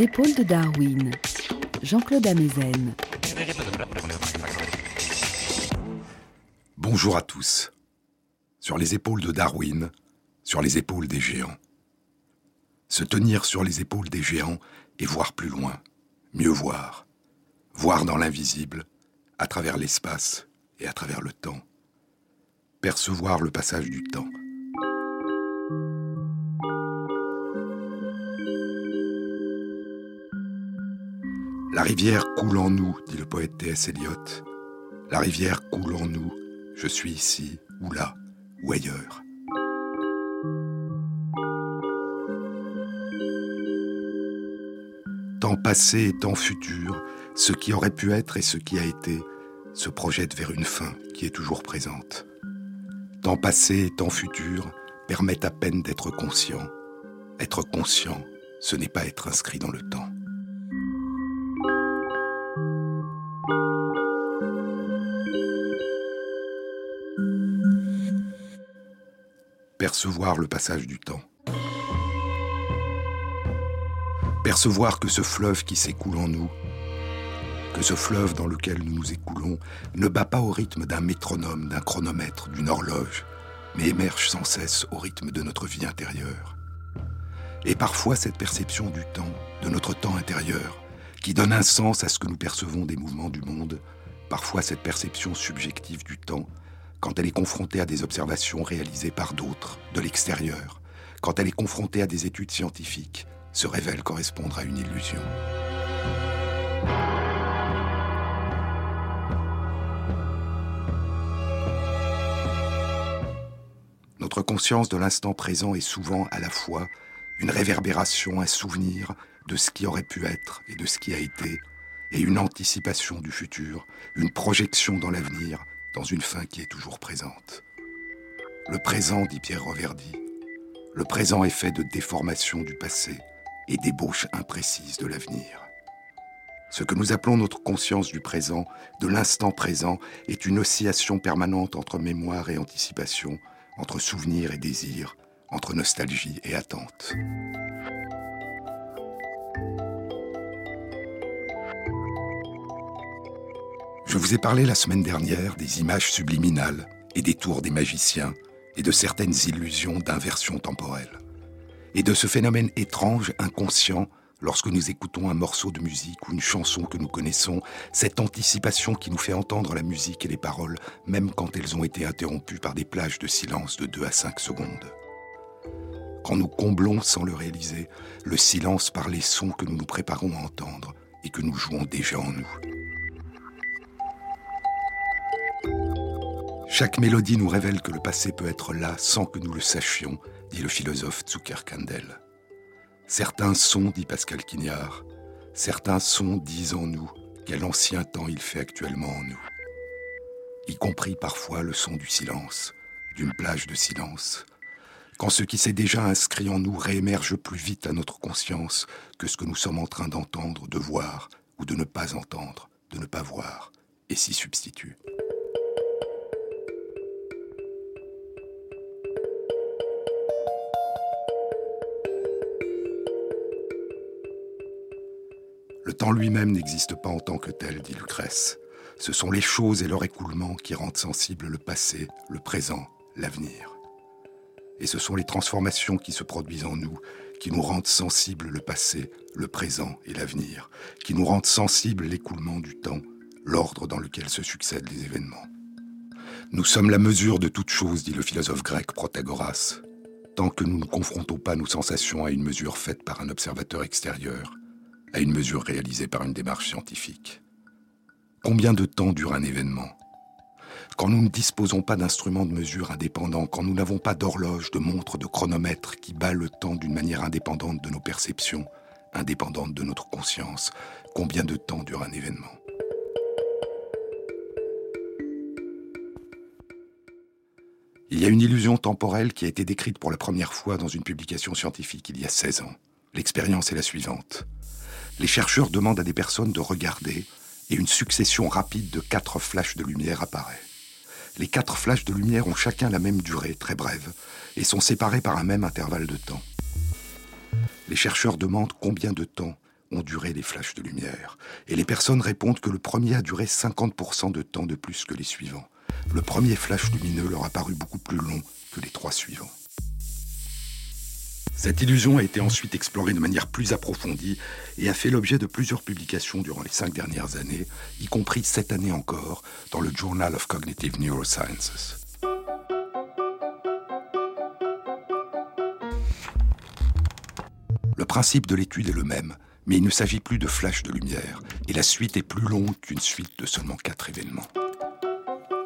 Épaules de Darwin, Jean-Claude Amezen. Bonjour à tous. Sur les épaules de Darwin, sur les épaules des géants. Se tenir sur les épaules des géants et voir plus loin, mieux voir. Voir dans l'invisible, à travers l'espace et à travers le temps. Percevoir le passage du temps. La rivière coule en nous, dit le poète T.S. Eliot. La rivière coule en nous. Je suis ici, ou là, ou ailleurs. Temps passé et temps futur, ce qui aurait pu être et ce qui a été, se projette vers une fin qui est toujours présente. Temps passé et temps futur permettent à peine d'être conscient. Être conscient, ce n'est pas être inscrit dans le temps. Percevoir le passage du temps. Percevoir que ce fleuve qui s'écoule en nous, que ce fleuve dans lequel nous nous écoulons, ne bat pas au rythme d'un métronome, d'un chronomètre, d'une horloge, mais émerge sans cesse au rythme de notre vie intérieure. Et parfois cette perception du temps, de notre temps intérieur, qui donne un sens à ce que nous percevons des mouvements du monde, parfois cette perception subjective du temps, quand elle est confrontée à des observations réalisées par d'autres, de l'extérieur, quand elle est confrontée à des études scientifiques, se révèle correspondre à une illusion. Notre conscience de l'instant présent est souvent à la fois une réverbération, un souvenir de ce qui aurait pu être et de ce qui a été, et une anticipation du futur, une projection dans l'avenir, dans une fin qui est toujours présente. Le présent, dit Pierre Reverdy, le présent est fait de déformations du passé et d'ébauches imprécises de l'avenir. Ce que nous appelons notre conscience du présent, de l'instant présent, est une oscillation permanente entre mémoire et anticipation, entre souvenir et désir, entre nostalgie et attente. Je vous ai parlé la semaine dernière des images subliminales et des tours des magiciens et de certaines illusions d'inversion temporelle. Et de ce phénomène étrange, inconscient, lorsque nous écoutons un morceau de musique ou une chanson que nous connaissons, cette anticipation qui nous fait entendre la musique et les paroles, même quand elles ont été interrompues par des plages de silence de 2 à 5 secondes. Quand nous comblons sans le réaliser le silence par les sons que nous nous préparons à entendre et que nous jouons déjà en nous. Chaque mélodie nous révèle que le passé peut être là sans que nous le sachions, dit le philosophe Zuckerkandel. Certains sons, dit Pascal Quignard, certains sons disent en nous quel ancien temps il fait actuellement en nous, y compris parfois le son du silence, d'une plage de silence, quand ce qui s'est déjà inscrit en nous réémerge plus vite à notre conscience que ce que nous sommes en train d'entendre, de voir, ou de ne pas entendre, de ne pas voir, et s'y substitue. Temps lui-même n'existe pas en tant que tel, dit Lucrèce. Ce sont les choses et leur écoulement qui rendent sensible le passé, le présent, l'avenir. Et ce sont les transformations qui se produisent en nous qui nous rendent sensibles le passé, le présent et l'avenir, qui nous rendent sensibles l'écoulement du temps, l'ordre dans lequel se succèdent les événements. Nous sommes la mesure de toute chose, dit le philosophe grec Protagoras, tant que nous ne confrontons pas nos sensations à une mesure faite par un observateur extérieur, à une mesure réalisée par une démarche scientifique. Combien de temps dure un événement? Quand nous ne disposons pas d'instruments de mesure indépendants, quand nous n'avons pas d'horloge, de montre, de chronomètre qui bat le temps d'une manière indépendante de nos perceptions, indépendante de notre conscience, combien de temps dure un événement? Il y a une illusion temporelle qui a été décrite pour la première fois dans une publication scientifique il y a 16 ans. L'expérience est la suivante les chercheurs demandent à des personnes de regarder et une succession rapide de quatre flashs de lumière apparaît. Les quatre flashs de lumière ont chacun la même durée, très brève, et sont séparés par un même intervalle de temps. Les chercheurs demandent combien de temps ont duré les flashs de lumière, et les personnes répondent que le premier a duré 50% de temps de plus que les suivants. Le premier flash lumineux leur a paru beaucoup plus long que les trois suivants. Cette illusion a été ensuite explorée de manière plus approfondie et a fait l'objet de plusieurs publications durant les cinq dernières années, y compris cette année encore dans le Journal of Cognitive Neurosciences. Le principe de l'étude est le même, mais il ne s'agit plus de flash de lumière, et la suite est plus longue qu'une suite de seulement quatre événements.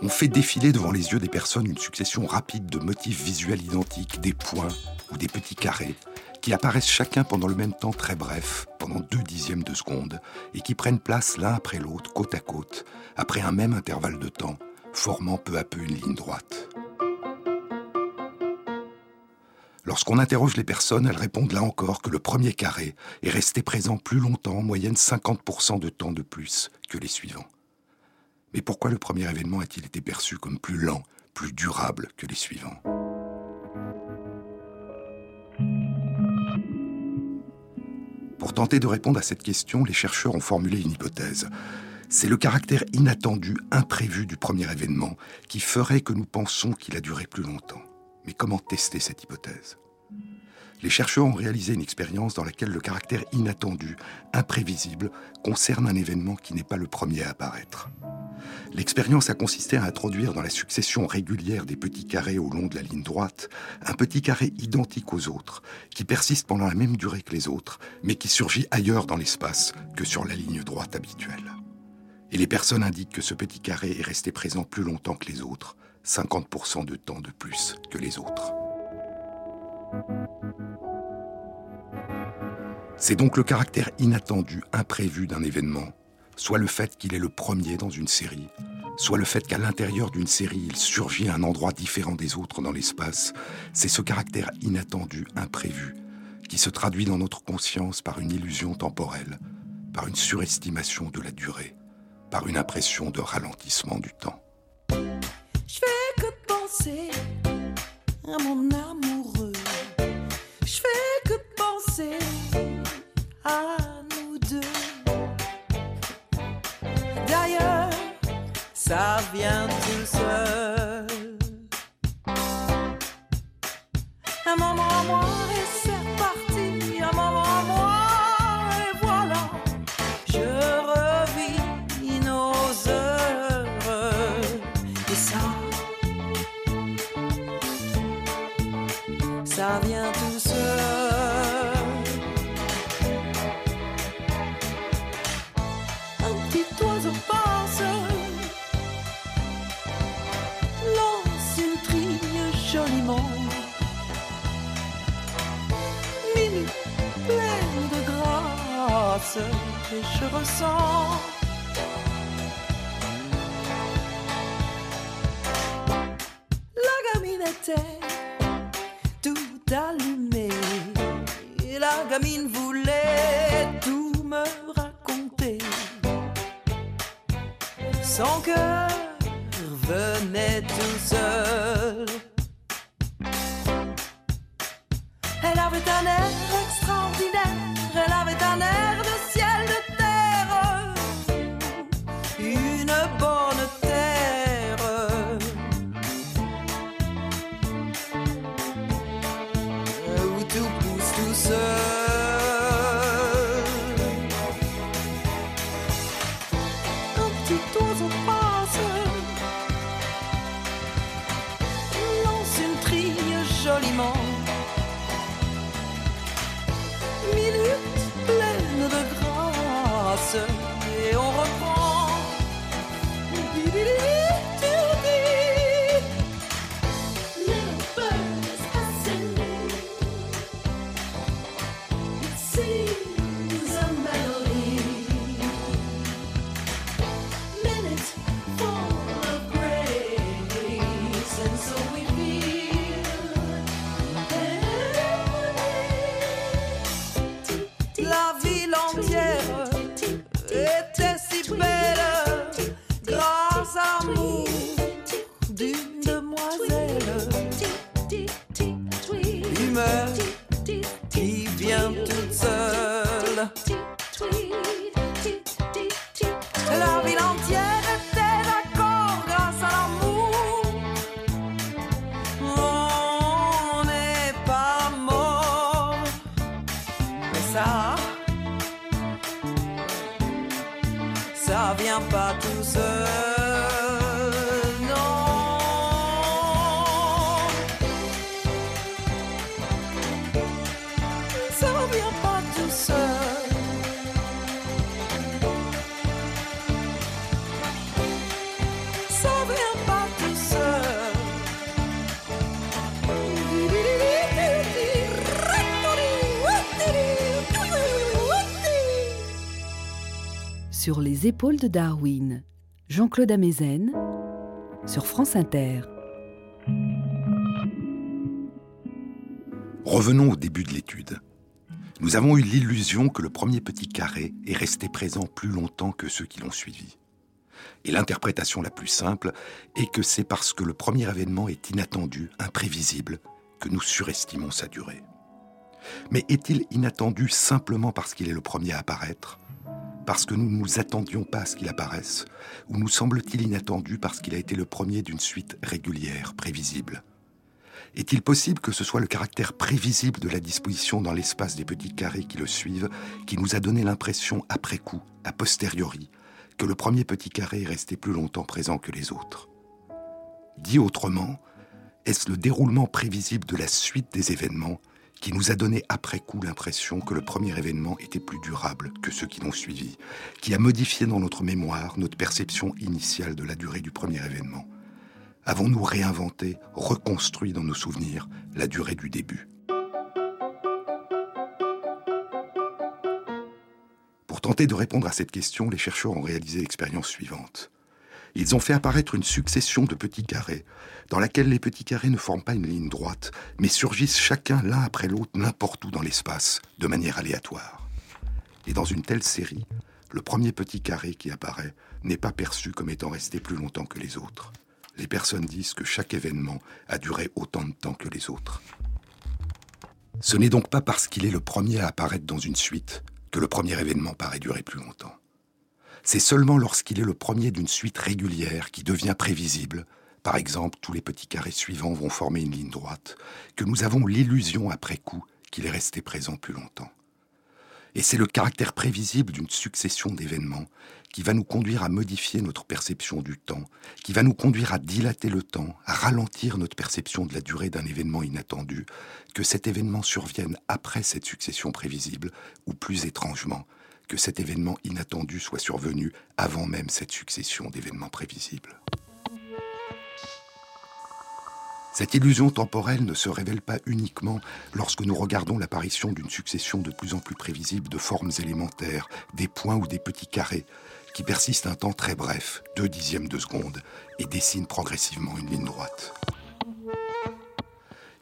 On fait défiler devant les yeux des personnes une succession rapide de motifs visuels identiques, des points, ou des petits carrés qui apparaissent chacun pendant le même temps très bref, pendant deux dixièmes de seconde, et qui prennent place l'un après l'autre, côte à côte, après un même intervalle de temps, formant peu à peu une ligne droite. Lorsqu'on interroge les personnes, elles répondent là encore que le premier carré est resté présent plus longtemps, en moyenne 50% de temps de plus que les suivants. Mais pourquoi le premier événement a-t-il été perçu comme plus lent, plus durable que les suivants? Pour tenter de répondre à cette question, les chercheurs ont formulé une hypothèse. C'est le caractère inattendu, imprévu du premier événement qui ferait que nous pensons qu'il a duré plus longtemps. Mais comment tester cette hypothèse? Les chercheurs ont réalisé une expérience dans laquelle le caractère inattendu, imprévisible, concerne un événement qui n'est pas le premier à apparaître. L'expérience a consisté à introduire dans la succession régulière des petits carrés au long de la ligne droite un petit carré identique aux autres, qui persiste pendant la même durée que les autres, mais qui surgit ailleurs dans l'espace que sur la ligne droite habituelle. Et les personnes indiquent que ce petit carré est resté présent plus longtemps que les autres, 50% de temps de plus que les autres. C'est donc le caractère inattendu, imprévu d'un événement soit le fait qu'il est le premier dans une série, soit le fait qu'à l'intérieur d'une série, il surgit un endroit différent des autres dans l'espace, c'est ce caractère inattendu, imprévu, qui se traduit dans notre conscience par une illusion temporelle, par une surestimation de la durée, par une impression de ralentissement du temps. Je fais que penser à mon amoureux. Je fais que penser à ça vient tout seul. Un moment à moi et c'est parti, un moment à moi et voilà, je revis nos heures et ça, ça vient tout seul. Grâce, et je ressens. La gamine était tout allumée, la gamine voulait tout me raconter. Son cœur venait tout seul. Les épaules de Darwin, Jean-Claude Amezen, sur France Inter. Revenons au début de l'étude. Nous avons eu l'illusion que le premier petit carré est resté présent plus longtemps que ceux qui l'ont suivi. Et l'interprétation la plus simple est que c'est parce que le premier événement est inattendu, imprévisible, que nous surestimons sa durée. Mais est-il inattendu simplement parce qu'il est le premier à apparaître? Parce que nous ne nous attendions pas à ce qu'il apparaisse Ou nous semble-t-il inattendu parce qu'il a été le premier d'une suite régulière, prévisible. Est-il possible que ce soit le caractère prévisible de la disposition dans l'espace des petits carrés qui le suivent qui nous a donné l'impression, après coup, a posteriori, que le premier petit carré est resté plus longtemps présent que les autres? Dit autrement, est-ce le déroulement prévisible de la suite des événements qui nous a donné après coup l'impression que le premier événement était plus durable que ceux qui l'ont suivi, qui a modifié dans notre mémoire notre perception initiale de la durée du premier événement Avons-nous réinventé, reconstruit dans nos souvenirs la durée du début? Pour tenter de répondre à cette question, les chercheurs ont réalisé l'expérience suivante. Ils ont fait apparaître une succession de petits carrés, dans laquelle les petits carrés ne forment pas une ligne droite, mais surgissent chacun l'un après l'autre n'importe où dans l'espace, de manière aléatoire. Et dans une telle série, le premier petit carré qui apparaît n'est pas perçu comme étant resté plus longtemps que les autres. Les personnes disent que chaque événement a duré autant de temps que les autres. Ce n'est donc pas parce qu'il est le premier à apparaître dans une suite que le premier événement paraît durer plus longtemps. C'est seulement lorsqu'il est le premier d'une suite régulière qui devient prévisible, par exemple tous les petits carrés suivants vont former une ligne droite, que nous avons l'illusion après coup qu'il est resté présent plus longtemps. Et c'est le caractère prévisible d'une succession d'événements qui va nous conduire à modifier notre perception du temps, qui va nous conduire à dilater le temps, à ralentir notre perception de la durée d'un événement inattendu, que cet événement survienne après cette succession prévisible, ou plus étrangement, que cet événement inattendu soit survenu avant même cette succession d'événements prévisibles. Cette illusion temporelle ne se révèle pas uniquement lorsque nous regardons l'apparition d'une succession de plus en plus prévisible de formes élémentaires, des points ou des petits carrés, qui persistent un temps très bref, deux dixièmes de seconde, et dessinent progressivement une ligne droite.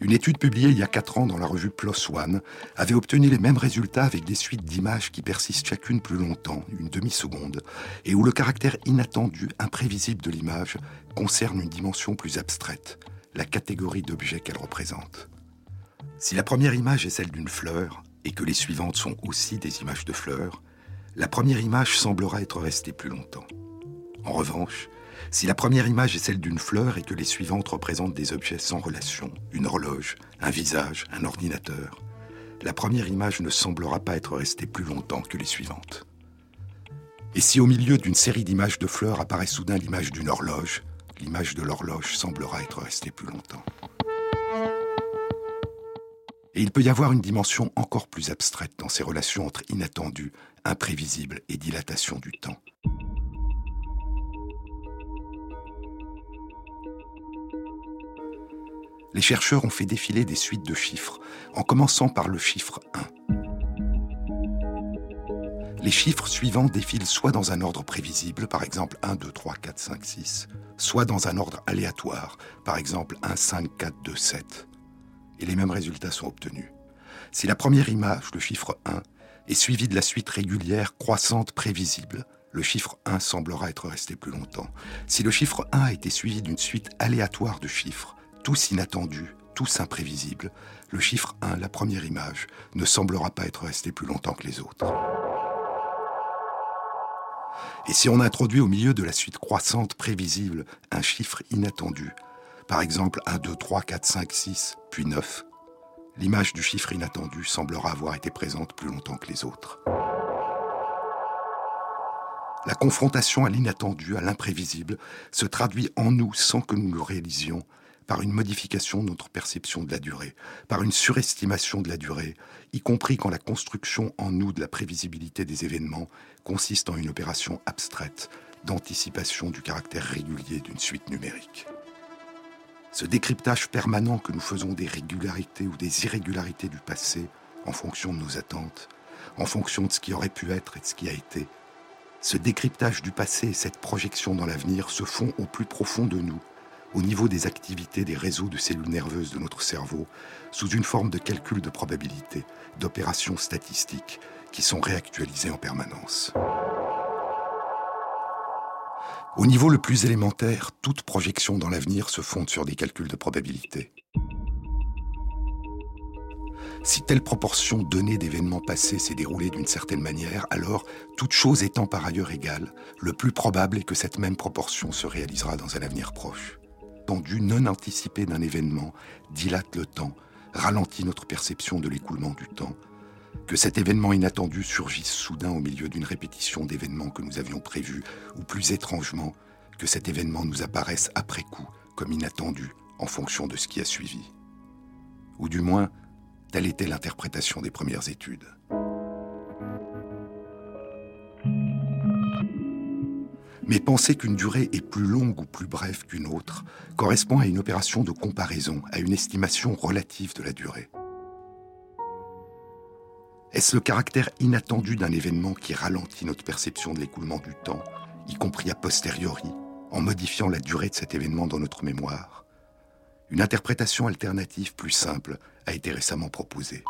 Une étude publiée il y a quatre ans dans la revue PLOS ONE avait obtenu les mêmes résultats avec des suites d'images qui persistent chacune plus longtemps, une demi-seconde, et où le caractère inattendu, imprévisible de l'image concerne une dimension plus abstraite, la catégorie d'objets qu'elle représente. Si la première image est celle d'une fleur, et que les suivantes sont aussi des images de fleurs, la première image semblera être restée plus longtemps. En revanche, si la première image est celle d'une fleur et que les suivantes représentent des objets sans relation, une horloge, un visage, un ordinateur, la première image ne semblera pas être restée plus longtemps que les suivantes. Et si au milieu d'une série d'images de fleurs apparaît soudain l'image d'une horloge, l'image de l'horloge semblera être restée plus longtemps. Et il peut y avoir une dimension encore plus abstraite dans ces relations entre inattendu, imprévisible et dilatation du temps. Les chercheurs ont fait défiler des suites de chiffres, en commençant par le chiffre 1. Les chiffres suivants défilent soit dans un ordre prévisible, par exemple 1, 2, 3, 4, 5, 6, soit dans un ordre aléatoire, par exemple 1, 5, 4, 2, 7. Et les mêmes résultats sont obtenus. Si la première image, le chiffre 1, est suivie de la suite régulière croissante prévisible, le chiffre 1 semblera être resté plus longtemps. Si le chiffre 1 a été suivi d'une suite aléatoire de chiffres, tous inattendus, tous imprévisibles, le chiffre 1, la première image, ne semblera pas être resté plus longtemps que les autres. Et si on introduit au milieu de la suite croissante prévisible un chiffre inattendu, par exemple 1, 2, 3, 4, 5, 6, puis 9, l'image du chiffre inattendu semblera avoir été présente plus longtemps que les autres. La confrontation à l'inattendu, à l'imprévisible, se traduit en nous sans que nous le réalisions par une modification de notre perception de la durée, par une surestimation de la durée, y compris quand la construction en nous de la prévisibilité des événements consiste en une opération abstraite d'anticipation du caractère régulier d'une suite numérique. Ce décryptage permanent que nous faisons des régularités ou des irrégularités du passé en fonction de nos attentes, en fonction de ce qui aurait pu être et de ce qui a été, ce décryptage du passé et cette projection dans l'avenir se font au plus profond de nous, au niveau des activités des réseaux de cellules nerveuses de notre cerveau, sous une forme de calcul de probabilité, d'opérations statistiques qui sont réactualisées en permanence. Au niveau le plus élémentaire, toute projection dans l'avenir se fonde sur des calculs de probabilité. Si telle proportion donnée d'événements passés s'est déroulée d'une certaine manière, alors, toute chose étant par ailleurs égale, le plus probable est que cette même proportion se réalisera dans un avenir proche. Non anticipé d'un événement dilate le temps, ralentit notre perception de l'écoulement du temps, que cet événement inattendu surgisse soudain au milieu d'une répétition d'événements que nous avions prévus, ou plus étrangement, que cet événement nous apparaisse après coup comme inattendu en fonction de ce qui a suivi. Ou du moins, telle était l'interprétation des premières études. Mais penser qu'une durée est plus longue ou plus brève qu'une autre correspond à une opération de comparaison, à une estimation relative de la durée. Est-ce le caractère inattendu d'un événement qui ralentit notre perception de l'écoulement du temps, y compris a posteriori, en modifiant la durée de cet événement dans notre mémoire? Une interprétation alternative plus simple a été récemment proposée.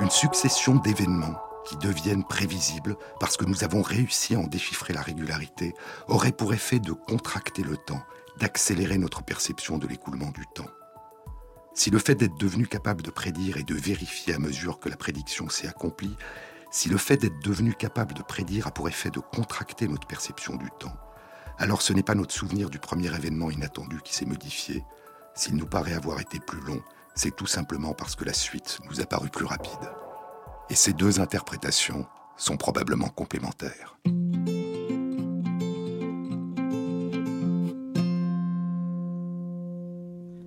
Une succession d'événements qui deviennent prévisibles parce que nous avons réussi à en déchiffrer la régularité aurait pour effet de contracter le temps, d'accélérer notre perception de l'écoulement du temps. Si le fait d'être devenu capable de prédire et de vérifier à mesure que la prédiction s'est accomplie, si le fait d'être devenu capable de prédire a pour effet de contracter notre perception du temps, alors ce n'est pas notre souvenir du premier événement inattendu qui s'est modifié. S'il nous paraît avoir été plus long, c'est tout simplement parce que la suite nous a paru plus rapide. Et ces deux interprétations sont probablement complémentaires.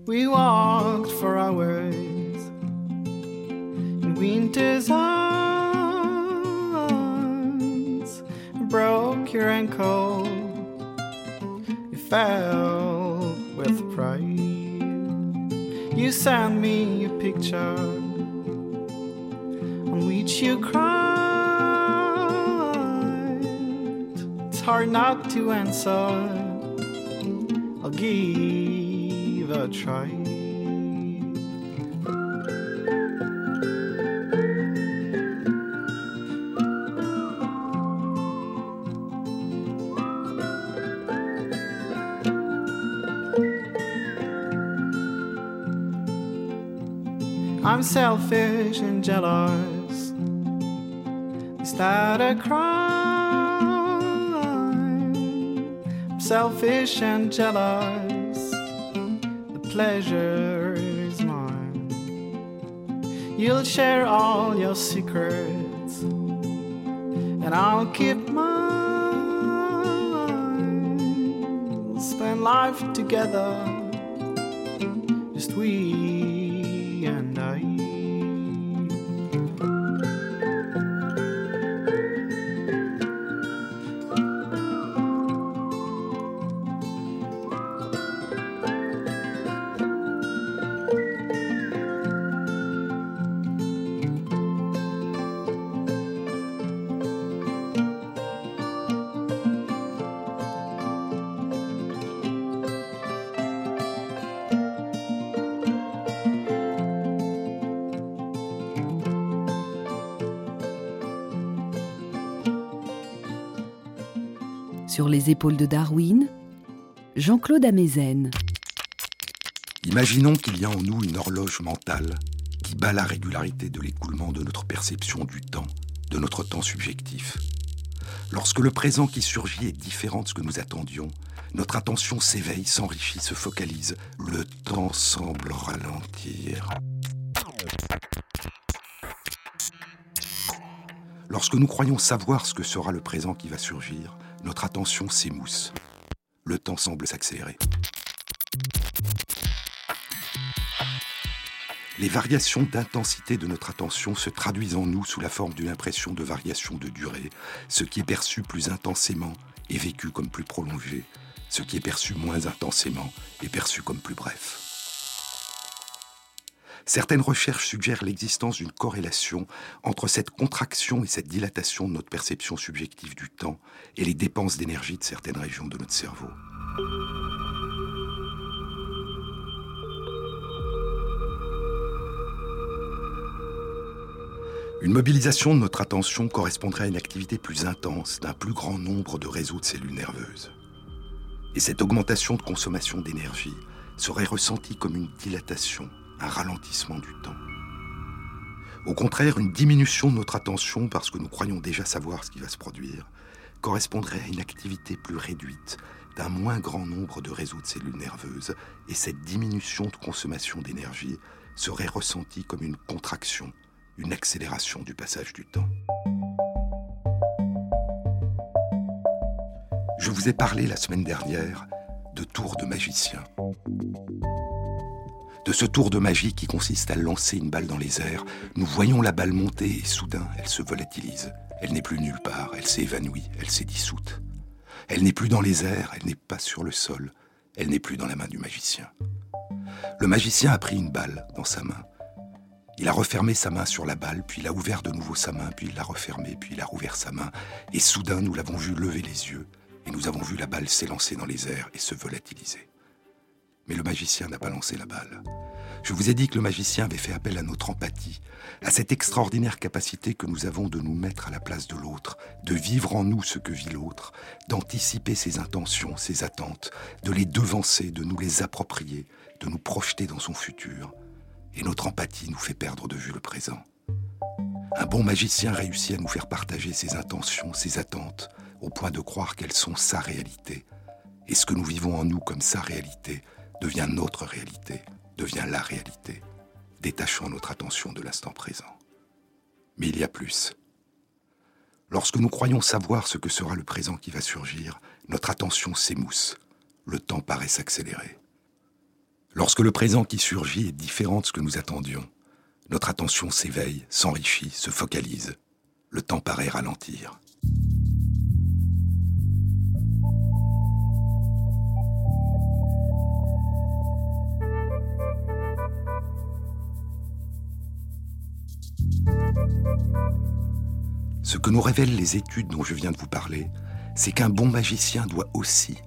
We walked for hours. Broke your ankle, Sent me a picture on which you cried. It's hard not to answer. I'll give a try. I'm selfish and jealous. Is that a crime? I'm selfish and jealous. The pleasure is mine. You'll share all your secrets, and I'll keep mine. We'll spend life together, Sur les épaules de Darwin, Jean-Claude Amezen. Imaginons qu'il y a en nous une horloge mentale qui bat la régularité de l'écoulement de notre perception du temps, de notre temps subjectif. Lorsque le présent qui surgit est différent de ce que nous attendions, notre attention s'éveille, s'enrichit, se focalise. Le temps semble ralentir. Lorsque nous croyons savoir ce que sera le présent qui va surgir, notre attention s'émousse. Le temps semble s'accélérer. Les variations d'intensité de notre attention se traduisent en nous sous la forme d'une impression de variation de durée. Ce qui est perçu plus intensément est vécu comme plus prolongé. Ce qui est perçu moins intensément est perçu comme plus bref. Certaines recherches suggèrent l'existence d'une corrélation entre cette contraction et cette dilatation de notre perception subjective du temps et les dépenses d'énergie de certaines régions de notre cerveau. Une mobilisation de notre attention correspondrait à une activité plus intense d'un plus grand nombre de réseaux de cellules nerveuses. Et cette augmentation de consommation d'énergie serait ressentie comme une dilatation, un ralentissement du temps. Au contraire, une diminution de notre attention parce que nous croyons déjà savoir ce qui va se produire correspondrait à une activité plus réduite d'un moins grand nombre de réseaux de cellules nerveuses et cette diminution de consommation d'énergie serait ressentie comme une contraction, une accélération du passage du temps. Je vous ai parlé la semaine dernière de tour de magicien. De ce tour de magie qui consiste à lancer une balle dans les airs, nous voyons la balle monter et soudain elle se volatilise. Elle n'est plus nulle part, elle s'est évanouie, elle s'est dissoute. Elle n'est plus dans les airs, elle n'est pas sur le sol, elle n'est plus dans la main du magicien. Le magicien a pris une balle dans sa main. Il a refermé sa main sur la balle, puis il a ouvert de nouveau sa main, puis il l'a refermée, puis il a rouvert sa main, et soudain nous l'avons vu lever les yeux, et nous avons vu la balle s'élancer dans les airs et se volatiliser. Mais le magicien n'a pas lancé la balle. Je vous ai dit que le magicien avait fait appel à notre empathie, à cette extraordinaire capacité que nous avons de nous mettre à la place de l'autre, de vivre en nous ce que vit l'autre, d'anticiper ses intentions, ses attentes, de les devancer, de nous les approprier, de nous projeter dans son futur. Et notre empathie nous fait perdre de vue le présent. Un bon magicien réussit à nous faire partager ses intentions, ses attentes, au point de croire qu'elles sont sa réalité. Et ce que nous vivons en nous comme sa réalité devient notre réalité, devient la réalité, détachant notre attention de l'instant présent. Mais il y a plus. Lorsque nous croyons savoir ce que sera le présent qui va surgir, notre attention s'émousse, le temps paraît s'accélérer. Lorsque le présent qui surgit est différent de ce que nous attendions, notre attention s'éveille, s'enrichit, se focalise. Le temps paraît ralentir. Ce que nous révèlent les études dont je viens de vous parler, c'est qu'un bon magicien doit aussi,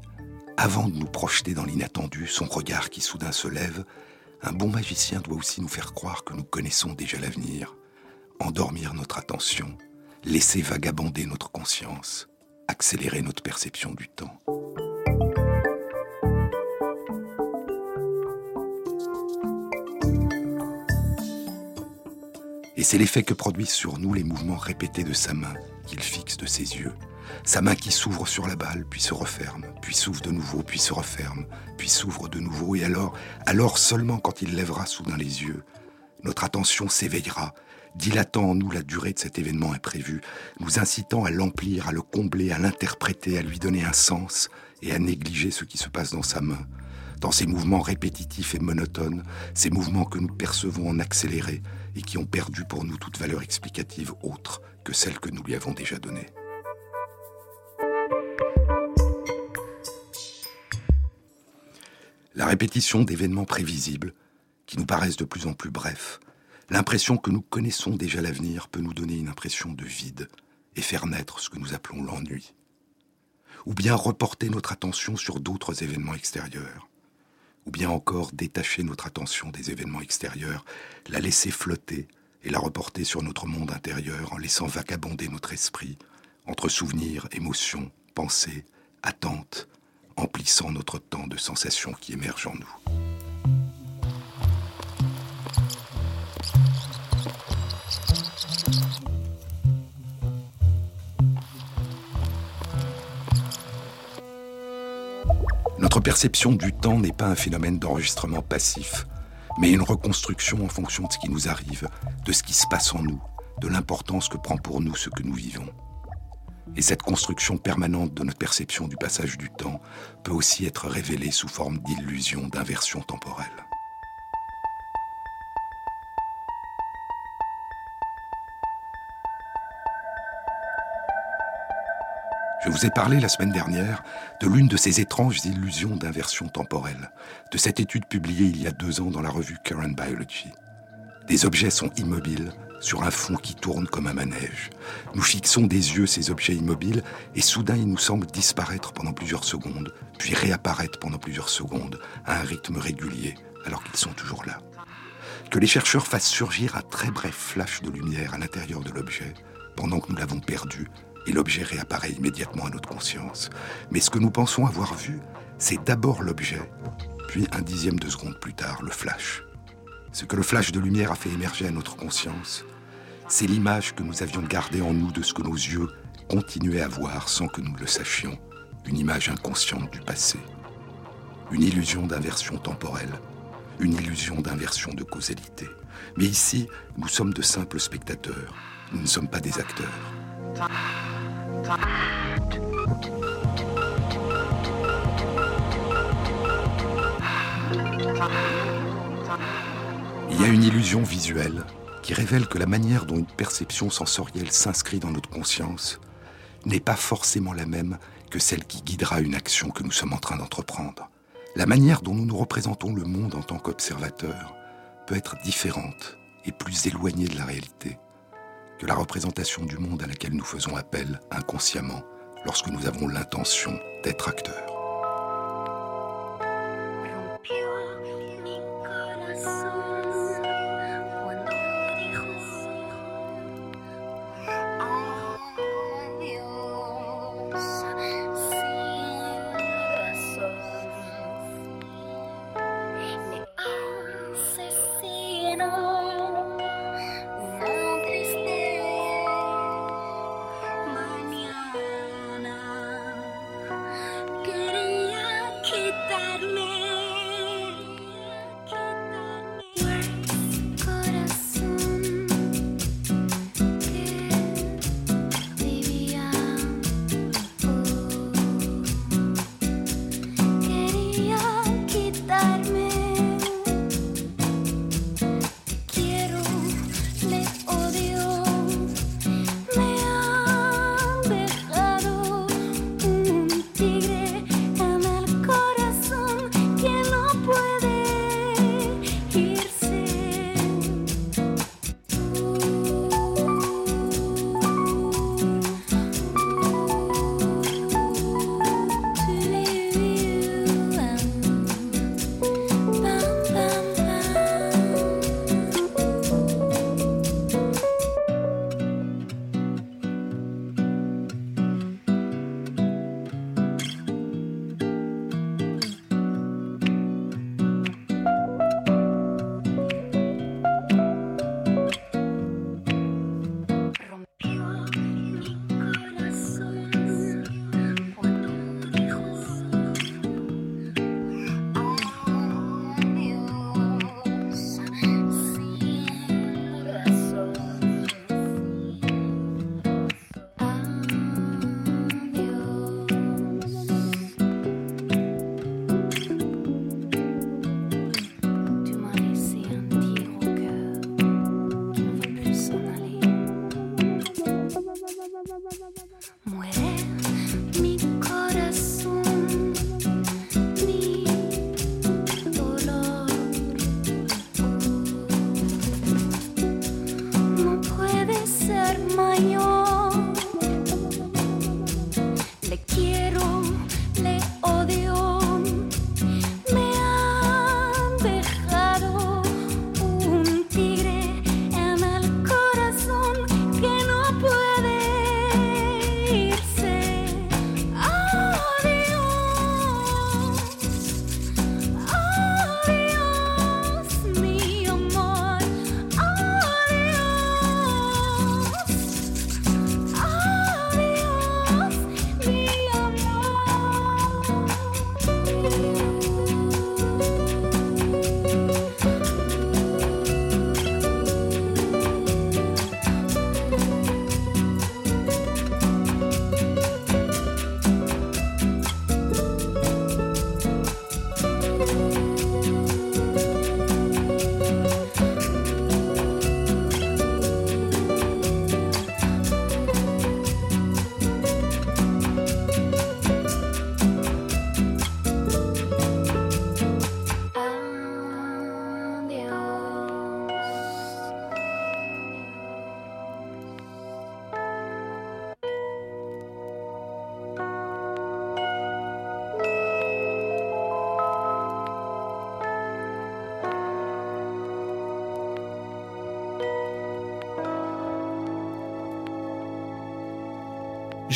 avant de nous projeter dans l'inattendu, son regard qui soudain se lève, un bon magicien doit aussi nous faire croire que nous connaissons déjà l'avenir, endormir notre attention, laisser vagabonder notre conscience, accélérer notre perception du temps. Et c'est l'effet que produisent sur nous les mouvements répétés de sa main qu'il fixe de ses yeux. Sa main qui s'ouvre sur la balle, puis se referme, puis s'ouvre de nouveau, puis se referme, puis s'ouvre de nouveau, et alors, alors seulement quand il lèvera soudain les yeux, notre attention s'éveillera, dilatant en nous la durée de cet événement imprévu, nous incitant à l'emplir, à le combler, à l'interpréter, à lui donner un sens et à négliger ce qui se passe dans sa main. Dans ces mouvements répétitifs et monotones, ces mouvements que nous percevons en accéléré et qui ont perdu pour nous toute valeur explicative autre que celle que nous lui avons déjà donnée. La répétition d'événements prévisibles, qui nous paraissent de plus en plus brefs, l'impression que nous connaissons déjà l'avenir peut nous donner une impression de vide et faire naître ce que nous appelons l'ennui. Ou bien reporter notre attention sur d'autres événements extérieurs. Ou bien encore détacher notre attention des événements extérieurs, la laisser flotter et la reporter sur notre monde intérieur en laissant vagabonder notre esprit entre souvenirs, émotions, pensées, attentes, emplissant notre temps de sensations qui émergent en nous. Perception du temps n'est pas un phénomène d'enregistrement passif, mais une reconstruction en fonction de ce qui nous arrive, de ce qui se passe en nous, de l'importance que prend pour nous ce que nous vivons. Et cette construction permanente de notre perception du passage du temps peut aussi être révélée sous forme d'illusion d'inversion temporelle. Je vous ai parlé la semaine dernière de l'une de ces étranges illusions d'inversion temporelle, de cette étude publiée il y a deux ans dans la revue Current Biology. Des objets sont immobiles sur un fond qui tourne comme un manège. Nous fixons des yeux ces objets immobiles et soudain ils nous semblent disparaître pendant plusieurs secondes, puis réapparaître pendant plusieurs secondes à un rythme régulier alors qu'ils sont toujours là. Que les chercheurs fassent surgir un très bref flash de lumière à l'intérieur de l'objet pendant que nous l'avons perdu et l'objet réapparaît immédiatement à notre conscience. Mais ce que nous pensons avoir vu, c'est d'abord l'objet, puis un dixième de seconde plus tard, le flash. Ce que le flash de lumière a fait émerger à notre conscience, c'est l'image que nous avions gardée en nous de ce que nos yeux continuaient à voir sans que nous le sachions, une image inconsciente du passé. Une illusion d'inversion temporelle, une illusion d'inversion de causalité. Mais ici, nous sommes de simples spectateurs, nous ne sommes pas des acteurs. Il y a une illusion visuelle qui révèle que la manière dont une perception sensorielle s'inscrit dans notre conscience n'est pas forcément la même que celle qui guidera une action que nous sommes en train d'entreprendre. La manière dont nous nous représentons le monde en tant qu'observateurs peut être différente et plus éloignée de la réalité que la représentation du monde à laquelle nous faisons appel inconsciemment lorsque nous avons l'intention d'être acteurs.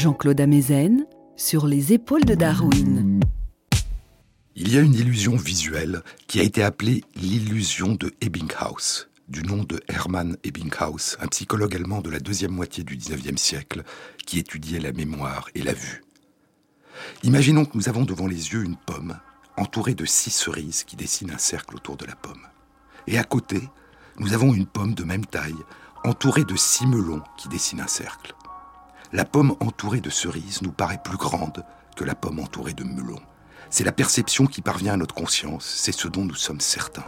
Jean-Claude Amezen sur les épaules de Darwin. Il y a une illusion visuelle qui a été appelée l'illusion de Ebbinghaus, du nom de Hermann Ebbinghaus, un psychologue allemand de la deuxième moitié du XIXe siècle qui étudiait la mémoire et la vue. Imaginons que nous avons devant les yeux une pomme entourée de six cerises qui dessinent un cercle autour de la pomme. Et à côté, nous avons une pomme de même taille entourée de six melons qui dessinent un cercle. La pomme entourée de cerises nous paraît plus grande que la pomme entourée de melons. C'est la perception qui parvient à notre conscience, c'est ce dont nous sommes certains.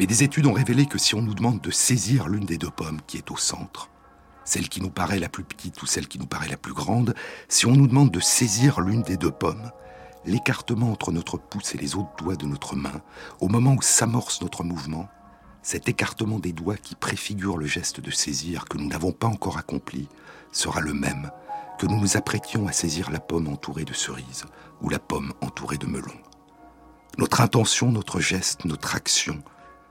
Mais des études ont révélé que si on nous demande de saisir l'une des deux pommes qui est au centre, celle qui nous paraît la plus petite ou celle qui nous paraît la plus grande, si on nous demande de saisir l'une des deux pommes, l'écartement entre notre pouce et les autres doigts de notre main, au moment où s'amorce notre mouvement, cet écartement des doigts qui préfigure le geste de saisir que nous n'avons pas encore accompli sera le même que nous nous apprêtions à saisir la pomme entourée de cerises ou la pomme entourée de melons. Notre intention, notre geste, notre action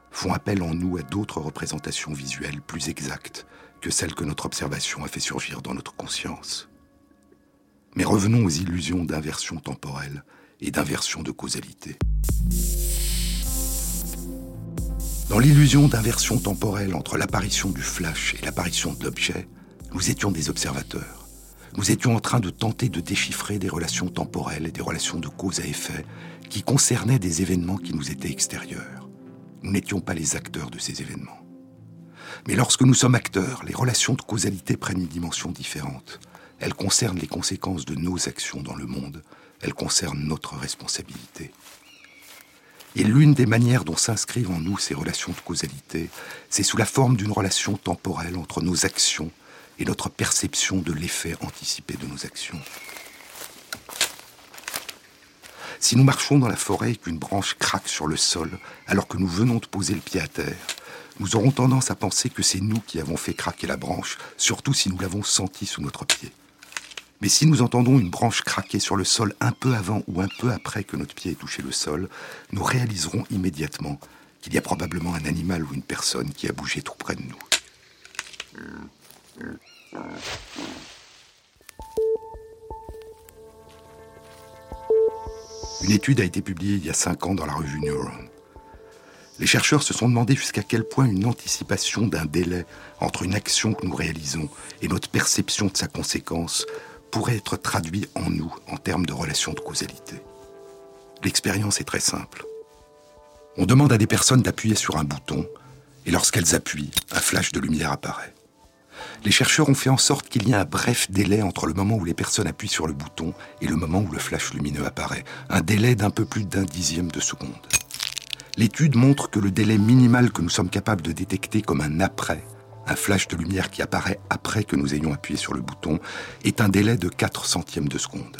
font appel en nous à d'autres représentations visuelles plus exactes que celles que notre observation a fait surgir dans notre conscience. Mais revenons aux illusions d'inversion temporelle et d'inversion de causalité. Dans l'illusion d'inversion temporelle entre l'apparition du flash et l'apparition de l'objet, nous étions des observateurs. Nous étions en train de tenter de déchiffrer des relations temporelles et des relations de cause à effet qui concernaient des événements qui nous étaient extérieurs. Nous n'étions pas les acteurs de ces événements. Mais lorsque nous sommes acteurs, les relations de causalité prennent une dimension différente. Elles concernent les conséquences de nos actions dans le monde. Elles concernent notre responsabilité. Et l'une des manières dont s'inscrivent en nous ces relations de causalité, c'est sous la forme d'une relation temporelle entre nos actions et notre perception de l'effet anticipé de nos actions. Si nous marchons dans la forêt et qu'une branche craque sur le sol alors que nous venons de poser le pied à terre, nous aurons tendance à penser que c'est nous qui avons fait craquer la branche, surtout si nous l'avons sentie sous notre pied. Mais si nous entendons une branche craquer sur le sol un peu avant ou un peu après que notre pied ait touché le sol, nous réaliserons immédiatement qu'il y a probablement un animal ou une personne qui a bougé tout près de nous. Une étude a été publiée il y a cinq ans dans la revue Neuron. Les chercheurs se sont demandé jusqu'à quel point une anticipation d'un délai entre une action que nous réalisons et notre perception de sa conséquence pourrait être traduit en nous en termes de relation de causalité. L'expérience est très simple. On demande à des personnes d'appuyer sur un bouton et lorsqu'elles appuient, un flash de lumière apparaît. Les chercheurs ont fait en sorte qu'il y ait un bref délai entre le moment où les personnes appuient sur le bouton et le moment où le flash lumineux apparaît, un délai d'un peu plus d'un dixième de seconde. L'étude montre que le délai minimal que nous sommes capables de détecter comme un après, un flash de lumière qui apparaît après que nous ayons appuyé sur le bouton, est un délai de 4 centièmes de seconde.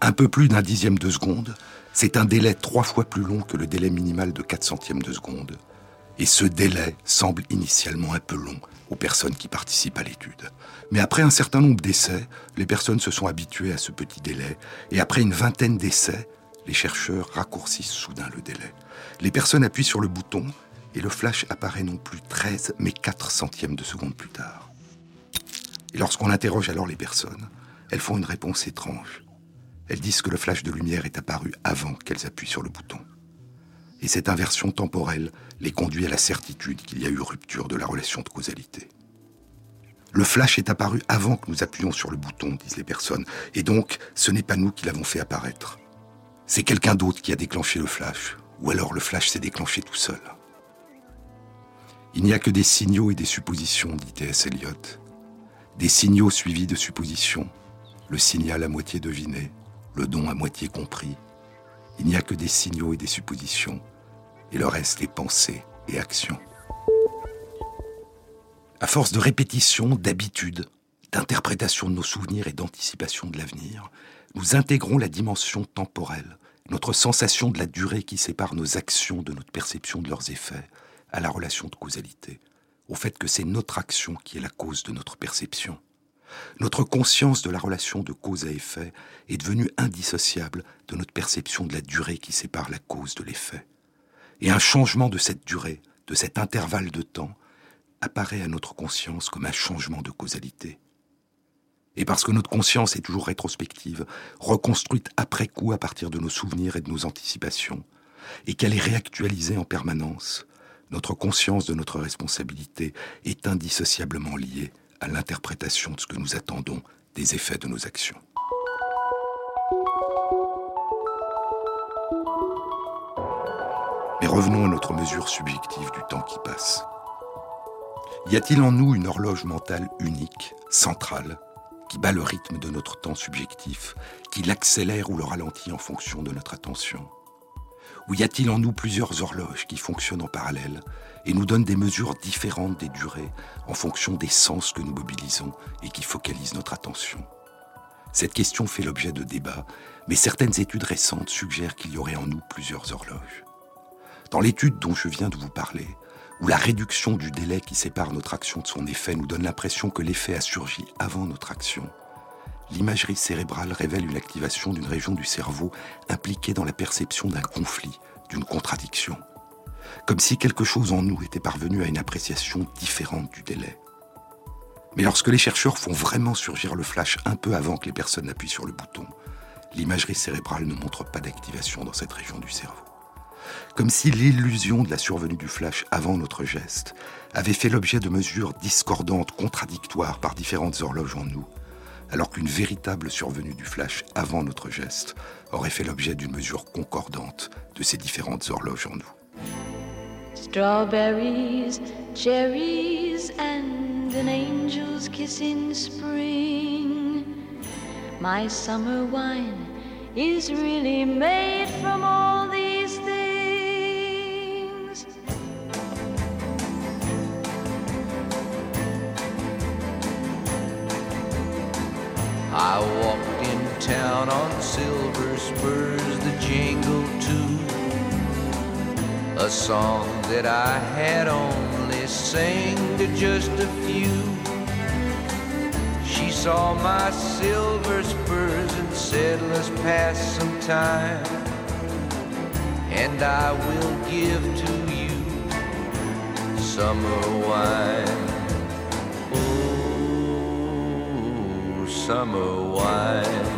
Un peu plus d'un dixième de seconde, c'est un délai trois fois plus long que le délai minimal de 4 centièmes de seconde. Et ce délai semble initialement un peu long aux personnes qui participent à l'étude. Mais après un certain nombre d'essais, les personnes se sont habituées à ce petit délai, et après une vingtaine d'essais, les chercheurs raccourcissent soudain le délai. Les personnes appuient sur le bouton, et le flash apparaît non plus 13, mais 4 centièmes de seconde plus tard. Et lorsqu'on interroge alors les personnes, elles font une réponse étrange. Elles disent que le flash de lumière est apparu avant qu'elles appuient sur le bouton. Et cette inversion temporelle les conduit à la certitude qu'il y a eu rupture de la relation de causalité. Le flash est apparu avant que nous appuyions sur le bouton, disent les personnes, et donc ce n'est pas nous qui l'avons fait apparaître. C'est quelqu'un d'autre qui a déclenché le flash, ou alors le flash s'est déclenché tout seul. Il n'y a que des signaux et des suppositions, dit T.S. Eliot. Des signaux suivis de suppositions, le signal à moitié deviné, le don à moitié compris. Il n'y a que des signaux et des suppositions, et le reste est pensée et action. À force de répétition, d'habitude, d'interprétation de nos souvenirs et d'anticipation de l'avenir, nous intégrons la dimension temporelle, notre sensation de la durée qui sépare nos actions de notre perception de leurs effets, à la relation de causalité, au fait que c'est notre action qui est la cause de notre perception. Notre conscience de la relation de cause à effet est devenue indissociable de notre perception de la durée qui sépare la cause de l'effet. Et un changement de cette durée de cet intervalle de temps, apparaît à notre conscience comme un changement de causalité. Et parce que notre conscience est toujours rétrospective, reconstruite après coup à partir de nos souvenirs et de nos anticipations, et qu'elle est réactualisée en permanence, notre conscience de notre responsabilité est indissociablement liée à l'interprétation de ce que nous attendons des effets de nos actions. Mais revenons à notre mesure subjective du temps qui passe. Y a-t-il en nous une horloge mentale unique, centrale, qui bat le rythme de notre temps subjectif, qui l'accélère ou le ralentit en fonction de notre attention? Ou y a-t-il en nous plusieurs horloges qui fonctionnent en parallèle et nous donnent des mesures différentes des durées en fonction des sens que nous mobilisons et qui focalisent notre attention? Cette question fait l'objet de débats, mais certaines études récentes suggèrent qu'il y aurait en nous plusieurs horloges. Dans l'étude dont je viens de vous parler, où la réduction du délai qui sépare notre action de son effet nous donne l'impression que l'effet a surgi avant notre action, l'imagerie cérébrale révèle une activation d'une région du cerveau impliquée dans la perception d'un conflit, d'une contradiction, comme si quelque chose en nous était parvenu à une appréciation différente du délai. Mais lorsque les chercheurs font vraiment surgir le flash un peu avant que les personnes n'appuient sur le bouton, l'imagerie cérébrale ne montre pas d'activation dans cette région du cerveau comme si l'illusion de la survenue du flash avant notre geste avait fait l'objet de mesures discordantes, contradictoires par différentes horloges en nous, alors qu'une véritable survenue du flash avant notre geste aurait fait l'objet d'une mesure concordante de ces différentes horloges en nous. Strawberries, cherries, and an angel's kiss in spring. My summer wine is really made from all these silver spurs that jingle too. A song that I had only sang to just a few. She saw my silver spurs and said, Let's pass some time. And I will give to you summer wine. Oh, summer wine.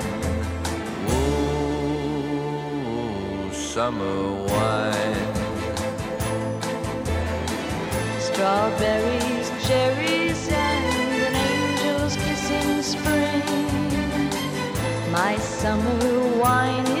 Summer wine. Strawberries, cherries, and an angel's kiss in spring. My summer wine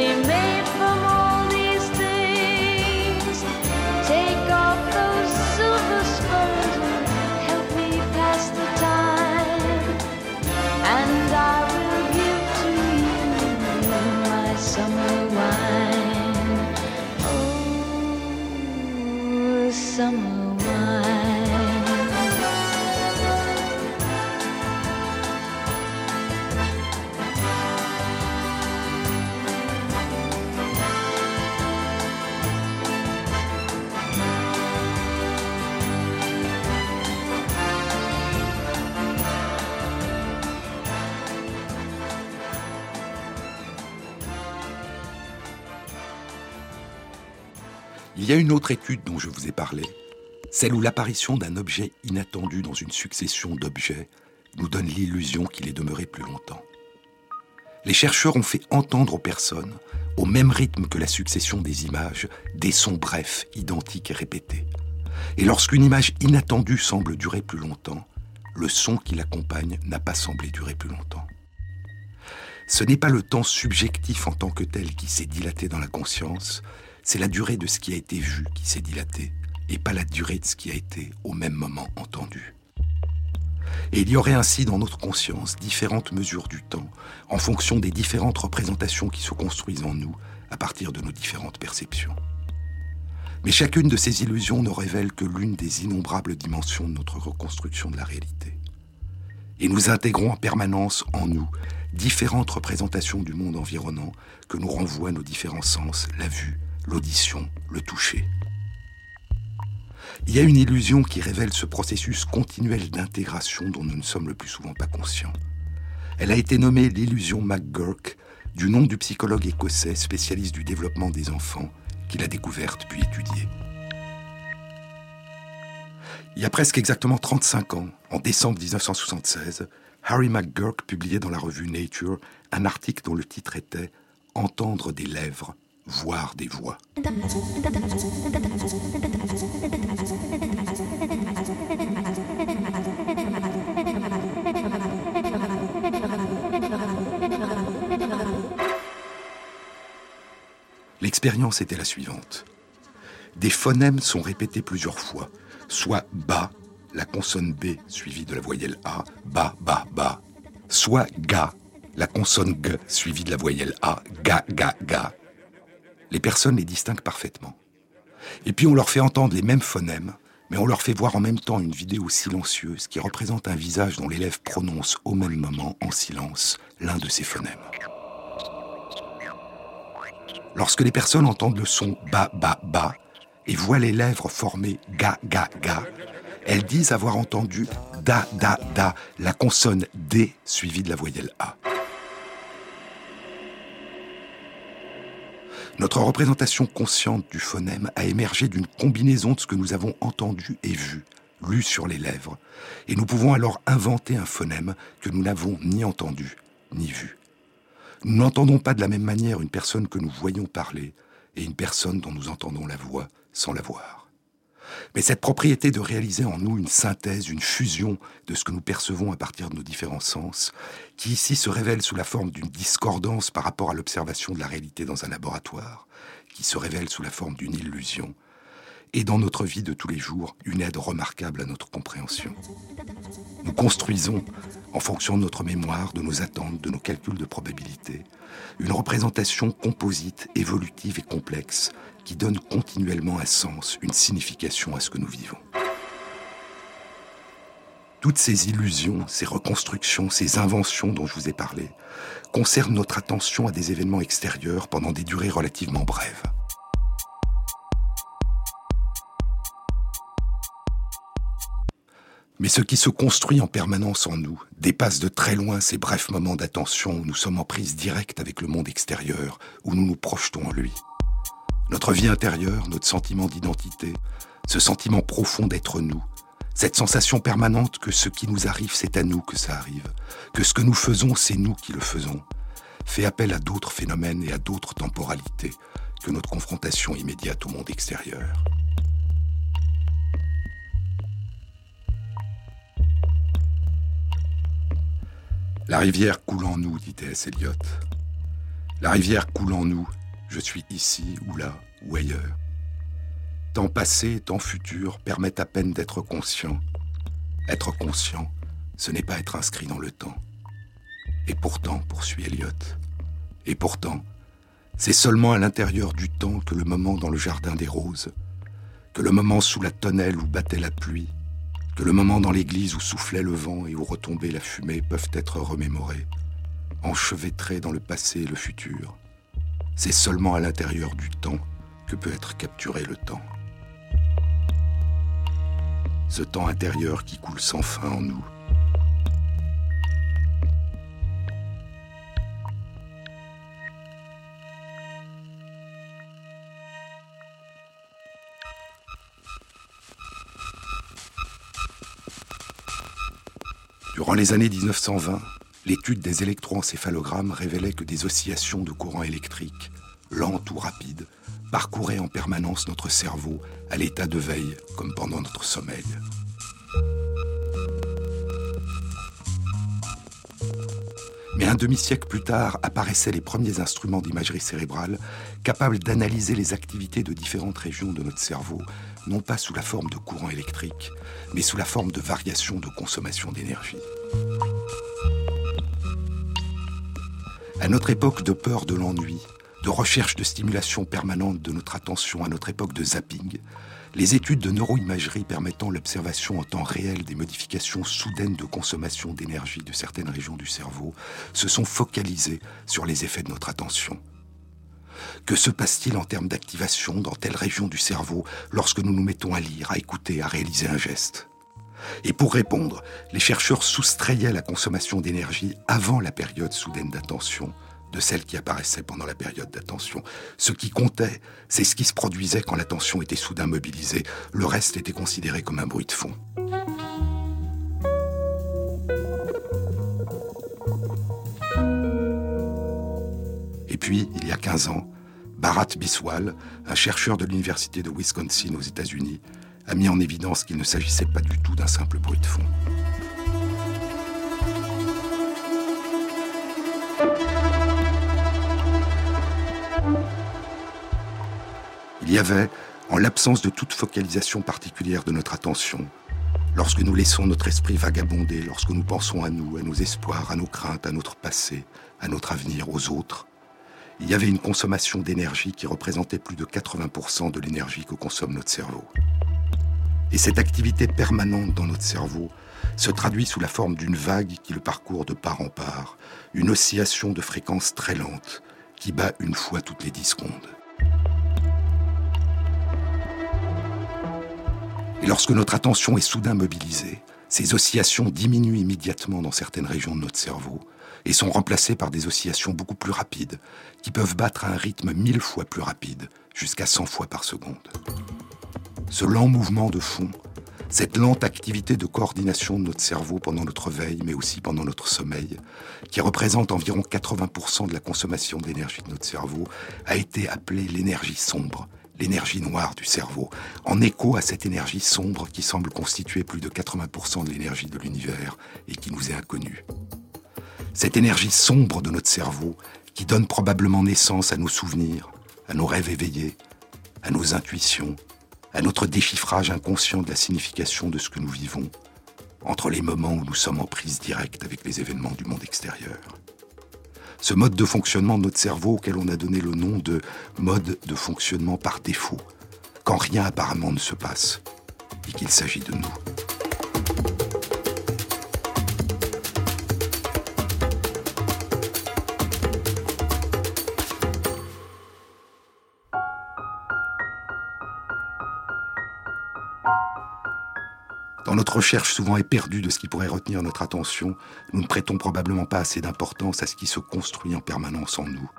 Il y a une autre étude dont je vous ai parlé, celle où l'apparition d'un objet inattendu dans une succession d'objets nous donne l'illusion qu'il est demeuré plus longtemps. Les chercheurs ont fait entendre aux personnes, au même rythme que la succession des images, des sons brefs, identiques et répétés. Et lorsqu'une image inattendue semble durer plus longtemps, le son qui l'accompagne n'a pas semblé durer plus longtemps. Ce n'est pas le temps subjectif en tant que tel qui s'est dilaté dans la conscience, c'est la durée de ce qui a été vu qui s'est dilatée, et pas la durée de ce qui a été au même moment entendu. Et il y aurait ainsi dans notre conscience différentes mesures du temps, en fonction des différentes représentations qui se construisent en nous à partir de nos différentes perceptions. Mais chacune de ces illusions ne révèle que l'une des innombrables dimensions de notre reconstruction de la réalité. Et nous intégrons en permanence en nous différentes représentations du monde environnant que nous renvoient nos différents sens, la vue, l'audition, le toucher. Il y a une illusion qui révèle ce processus continuel d'intégration dont nous ne sommes le plus souvent pas conscients. Elle a été nommée l'illusion McGurk, du nom du psychologue écossais spécialiste du développement des enfants, qui l'a découverte puis étudiée. Il y a presque exactement 35 ans, en décembre 1976, Harry McGurk publiait dans la revue Nature un article dont le titre était Entendre des lèvres, voir des voix. L'expérience était la suivante. Des phonèmes sont répétés plusieurs fois, soit bas, la consonne B suivie de la voyelle A, bas, bas, bas, soit ga, la consonne G suivie de la voyelle A, ga, ga, ga. Les personnes les distinguent parfaitement. Et puis on leur fait entendre les mêmes phonèmes, mais on leur fait voir en même temps une vidéo silencieuse qui représente un visage dont l'élève prononce au même moment, en silence, l'un de ces phonèmes. Lorsque les personnes entendent le son ba ba ba et voient les lèvres former ga ga ga, elles disent avoir entendu da da da, la consonne D suivie de la voyelle A. Notre représentation consciente du phonème a émergé d'une combinaison de ce que nous avons entendu et vu, lu sur les lèvres, et nous pouvons alors inventer un phonème que nous n'avons ni entendu ni vu. Nous n'entendons pas de la même manière une personne que nous voyons parler et une personne dont nous entendons la voix sans la voir. Mais cette propriété de réaliser en nous une synthèse, une fusion de ce que nous percevons à partir de nos différents sens, qui ici se révèle sous la forme d'une discordance par rapport à l'observation de la réalité dans un laboratoire, qui se révèle sous la forme d'une illusion, et dans notre vie de tous les jours, une aide remarquable à notre compréhension. Nous construisons, en fonction de notre mémoire, de nos attentes, de nos calculs de probabilité, une représentation composite, évolutive et complexe qui donne continuellement un sens, une signification à ce que nous vivons. Toutes ces illusions, ces reconstructions, ces inventions dont je vous ai parlé, concernent notre attention à des événements extérieurs pendant des durées relativement brèves. Mais ce qui se construit en permanence en nous dépasse de très loin ces brefs moments d'attention où nous sommes en prise directe avec le monde extérieur, où nous nous projetons en lui. Notre vie intérieure, notre sentiment d'identité, ce sentiment profond d'être nous, cette sensation permanente que ce qui nous arrive, c'est à nous que ça arrive, que ce que nous faisons, c'est nous qui le faisons, fait appel à d'autres phénomènes et à d'autres temporalités que notre confrontation immédiate au monde extérieur. La rivière coule en nous, dit T.S. Eliot. La rivière coule en nous, je suis ici ou là ou ailleurs. Temps passé, temps futur permettent à peine d'être conscient. Être conscient, ce n'est pas être inscrit dans le temps. Et pourtant, poursuit Eliot, et pourtant, c'est seulement à l'intérieur du temps que le moment dans le jardin des roses, que le moment sous la tonnelle où battait la pluie, que le moment dans l'église où soufflait le vent et où retombait la fumée peuvent être remémorés, enchevêtrés dans le passé et le futur. C'est seulement à l'intérieur du temps que peut être capturé le temps. Ce temps intérieur qui coule sans fin en nous. Durant les années 1920, l'étude des électroencéphalogrammes révélait que des oscillations de courant électrique, lentes ou rapides, parcouraient en permanence notre cerveau à l'état de veille comme pendant notre sommeil. Mais un demi-siècle plus tard apparaissaient les premiers instruments d'imagerie cérébrale capables d'analyser les activités de différentes régions de notre cerveau, non pas sous la forme de courant électrique, mais sous la forme de variations de consommation d'énergie. À notre époque de peur de l'ennui, de recherche de stimulation permanente de notre attention, à notre époque de zapping, les études de neuroimagerie permettant l'observation en temps réel des modifications soudaines de consommation d'énergie de certaines régions du cerveau se sont focalisées sur les effets de notre attention. Que se passe-t-il en termes d'activation dans telle région du cerveau lorsque nous nous mettons à lire, à écouter, à réaliser un geste? Et pour répondre, les chercheurs soustrayaient la consommation d'énergie avant la période soudaine d'attention de celle qui apparaissait pendant la période d'attention. Ce qui comptait, c'est ce qui se produisait quand l'attention était soudain mobilisée. Le reste était considéré comme un bruit de fond. Et puis, il y a 15 ans, Bharat Biswal, un chercheur de l'Université de Wisconsin aux États-Unis, a mis en évidence qu'il ne s'agissait pas du tout d'un simple bruit de fond. Il y avait, en l'absence de toute focalisation particulière de notre attention, lorsque nous laissons notre esprit vagabonder, lorsque nous pensons à nous, à nos espoirs, à nos craintes, à notre passé, à notre avenir, aux autres, il y avait une consommation d'énergie qui représentait plus de 80% de l'énergie que consomme notre cerveau. Et cette activité permanente dans notre cerveau se traduit sous la forme d'une vague qui le parcourt de part en part, une oscillation de fréquence très lente qui bat une fois toutes les 10 secondes. Et lorsque notre attention est soudain mobilisée, ces oscillations diminuent immédiatement dans certaines régions de notre cerveau et sont remplacées par des oscillations beaucoup plus rapides, qui peuvent battre à un rythme mille fois plus rapide, jusqu'à 100 fois par seconde. Ce lent mouvement de fond, cette lente activité de coordination de notre cerveau pendant notre veille, mais aussi pendant notre sommeil, qui représente environ 80% de la consommation d'énergie de notre cerveau, a été appelée l'énergie sombre, l'énergie noire du cerveau, en écho à cette énergie sombre qui semble constituer plus de 80% de l'énergie de l'univers et qui nous est inconnue. Cette énergie sombre de notre cerveau qui donne probablement naissance à nos souvenirs, à nos rêves éveillés, à nos intuitions, à notre déchiffrage inconscient de la signification de ce que nous vivons, entre les moments où nous sommes en prise directe avec les événements du monde extérieur. Ce mode de fonctionnement de notre cerveau auquel on a donné le nom de mode de fonctionnement par défaut, quand rien apparemment ne se passe et qu'il s'agit de nous. Dans notre recherche souvent éperdue de ce qui pourrait retenir notre attention, nous ne prêtons probablement pas assez d'importance à ce qui se construit en permanence en nous.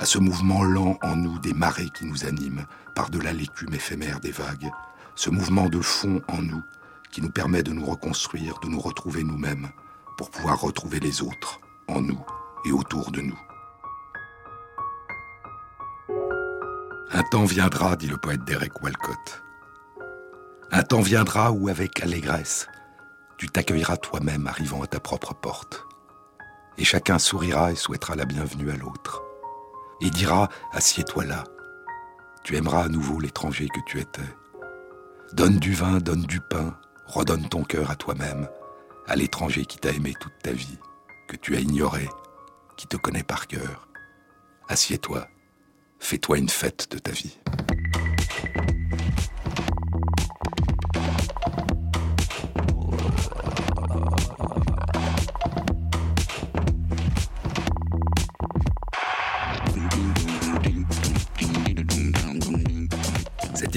À ce mouvement lent en nous des marées qui nous animent, par-delà l'écume éphémère des vagues, ce mouvement de fond en nous qui nous permet de nous reconstruire, de nous retrouver nous-mêmes, pour pouvoir retrouver les autres, en nous et autour de nous. Un temps viendra, dit le poète Derek Walcott. Un temps viendra où, avec allégresse, tu t'accueilleras toi-même arrivant à ta propre porte. Et chacun sourira et souhaitera la bienvenue à l'autre. Et dira, assieds-toi là. Tu aimeras à nouveau l'étranger que tu étais. Donne du vin, donne du pain, redonne ton cœur à toi-même, à l'étranger qui t'a aimé toute ta vie, que tu as ignoré, qui te connaît par cœur. Assieds-toi, fais-toi une fête de ta vie.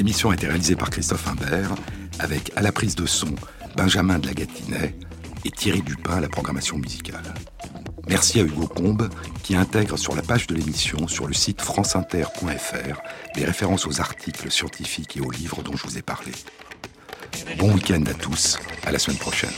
Cette émission a été réalisée par Christophe Imbert, avec à la prise de son Benjamin de la Gatinet et Thierry Dupin à la programmation musicale. Merci à Hugo Combe qui intègre sur la page de l'émission sur le site franceinter.fr les références aux articles scientifiques et aux livres dont je vous ai parlé. Bon week-end à tous, à la semaine prochaine.